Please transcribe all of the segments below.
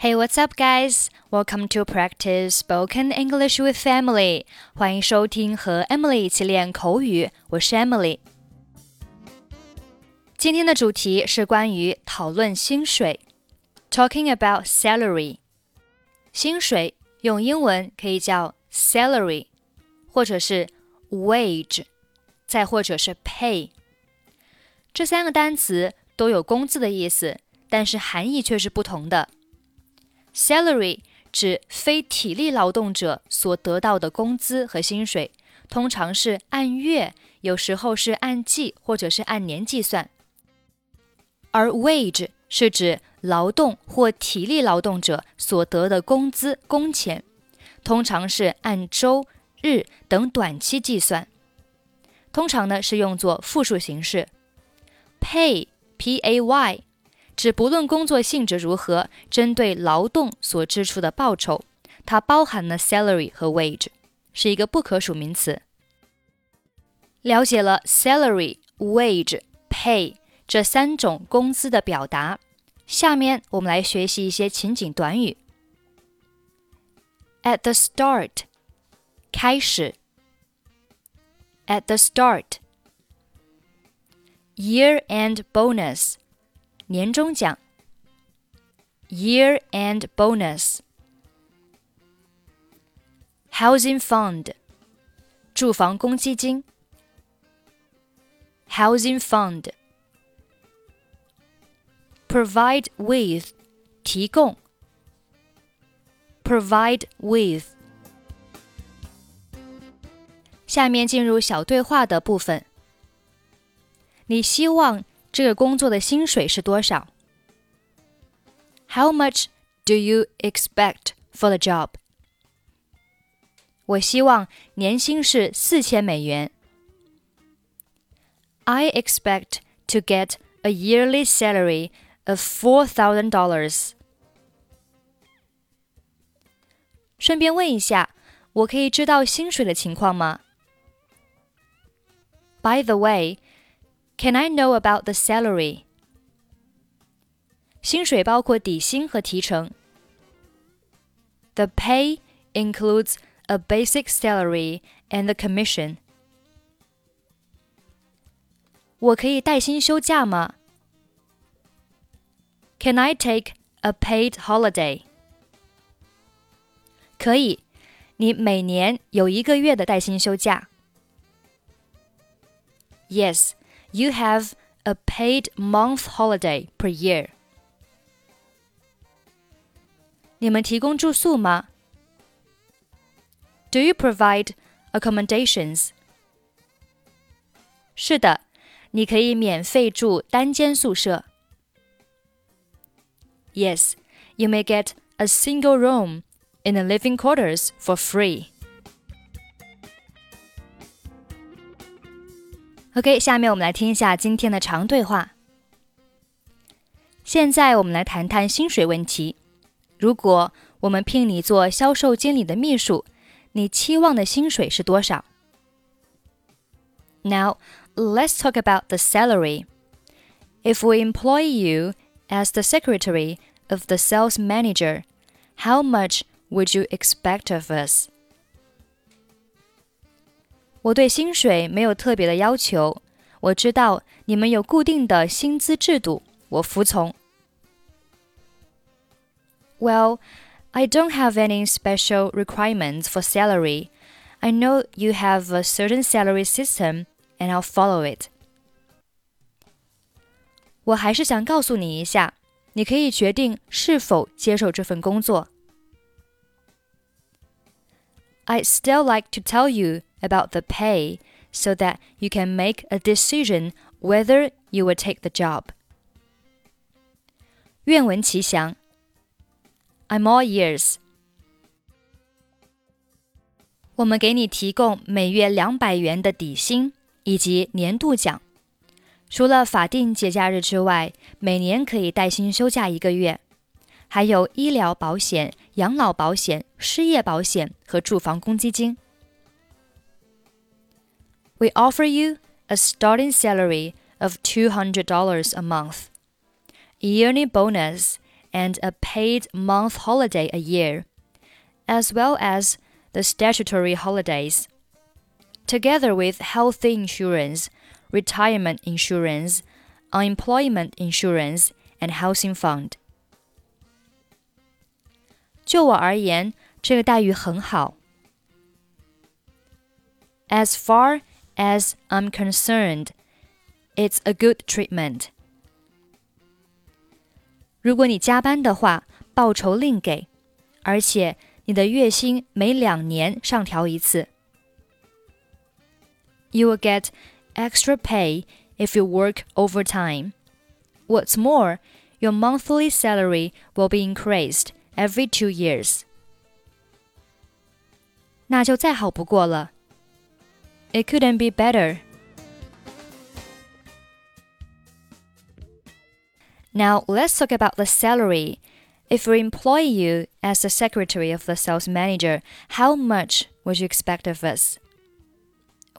Hey, what's up, guys? Welcome to practice spoken English with Emily. 欢迎收听和 Emily 一起练口语。我是 Emily。今天的主题是关于讨论薪水，talking about salary。薪水用英文可以叫 salary，或者是 wage，再或者是 pay。这三个单词都有工资的意思，但是含义却是不同的。Salary 指非体力劳动者所得到的工资和薪水，通常是按月，有时候是按季或者是按年计算。而 wage 是指劳动或体力劳动者所得的工资工钱，通常是按周、日等短期计算，通常呢是用作复数形式。Pay p a y 指不论工作性质如何，针对劳动所支出的报酬，它包含了 salary 和 wage，是一个不可数名词。了解了 salary、wage、pay 这三种工资的表达，下面我们来学习一些情景短语。At the start，开始。At the start，year-end bonus。年终奖，year-end bonus；housing fund，住房公积金；housing fund；provide with，提供；provide with。下面进入小对话的部分。你希望 这个工作的薪水是多少？How much do you expect for the job？我希望年薪是四千美元。I expect to get a yearly salary of four thousand dollars。顺便问一下，我可以知道薪水的情况吗？By the way。 can I know about the salary? 薪水包括底薪和提成。The pay includes a basic salary and a commission. 我可以带薪休假吗？Can I take a paid holiday? 可以，你每年有一个月的带薪休假。Yes, you have a paid month holiday per year. 你们提供住宿吗？Do you provide accommodations? 是的，你可以免费住单间宿舍。Yes, you may get a single room in the living quarters for free. OK，下面我们来听一下今天的长对话。现在我们来谈谈薪水问题。如果我们聘你做销售经理的秘书，你期望的薪水是多少？Now let's talk about the salary. If we employ you as the secretary of the sales manager, how much would you expect of us? 我对薪水没有特别的要求。我知道你们有固定的薪资制度，我服从。Well, I don't have any special requirements for salary. I know you have a certain salary system, and I'll follow it. 我还是想告诉你一下，你可以决定是否接受这份工作。 I'd still like to tell you about the pay so that you can make a decision whether you will take the job. 愿闻其详。I'm all ears. 我们给你提供每月两百元的底薪以及年度奖，除了法定节假日之外，每年可以带薪休假一个月。 还有医疗保险、养老保险、失业保险和住房公积金。We offer you a starting salary of $200 a month, yearly bonus, and a paid month holiday a year, as well as the statutory holidays. Together with health insurance, retirement insurance, unemployment insurance, and housing fund. 就我而言，这个待遇很好。As far as I'm concerned, it's a good treatment. 如果你加班的话，报酬另给，而且你的月薪每两年上调一次。You will get extra pay if you work overtime. What's more, your monthly salary will be increased every two years. 那就再好不过了。It couldn't be better. Now let's talk about the salary. If we employ you as the secretary of the sales manager, how much would you expect of us?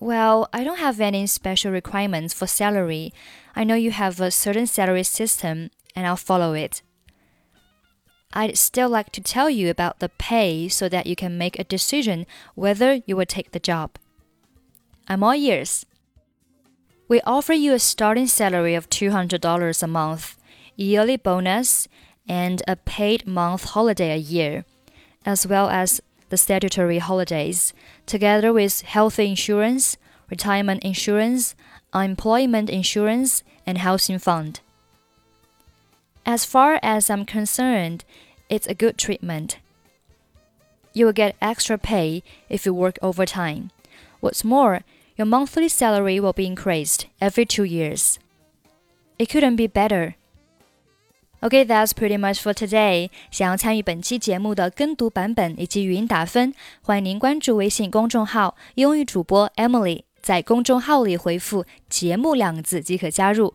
Well, I don't have any special requirements for salary. I know you have a certain salary system, and I'll follow it. I'd still like to tell you about the pay so that you can make a decision whether you will take the job. I'm all ears. We offer you a starting salary of $200 a month, yearly bonus, and a paid month holiday a year, as well as the statutory holidays, together with health insurance, retirement insurance, unemployment insurance, and housing fund. As far as I'm concerned, it's a good treatment. You will get extra pay if you work overtime. What's more, your monthly salary will be increased every two years. It couldn't be better. Okay, that's pretty much for today. 想要参与本期节目的跟读版本以及语音打分，欢迎您关注微信公众号“英语主播 Emily”。在公众号里回复“节目”两个字即可加入。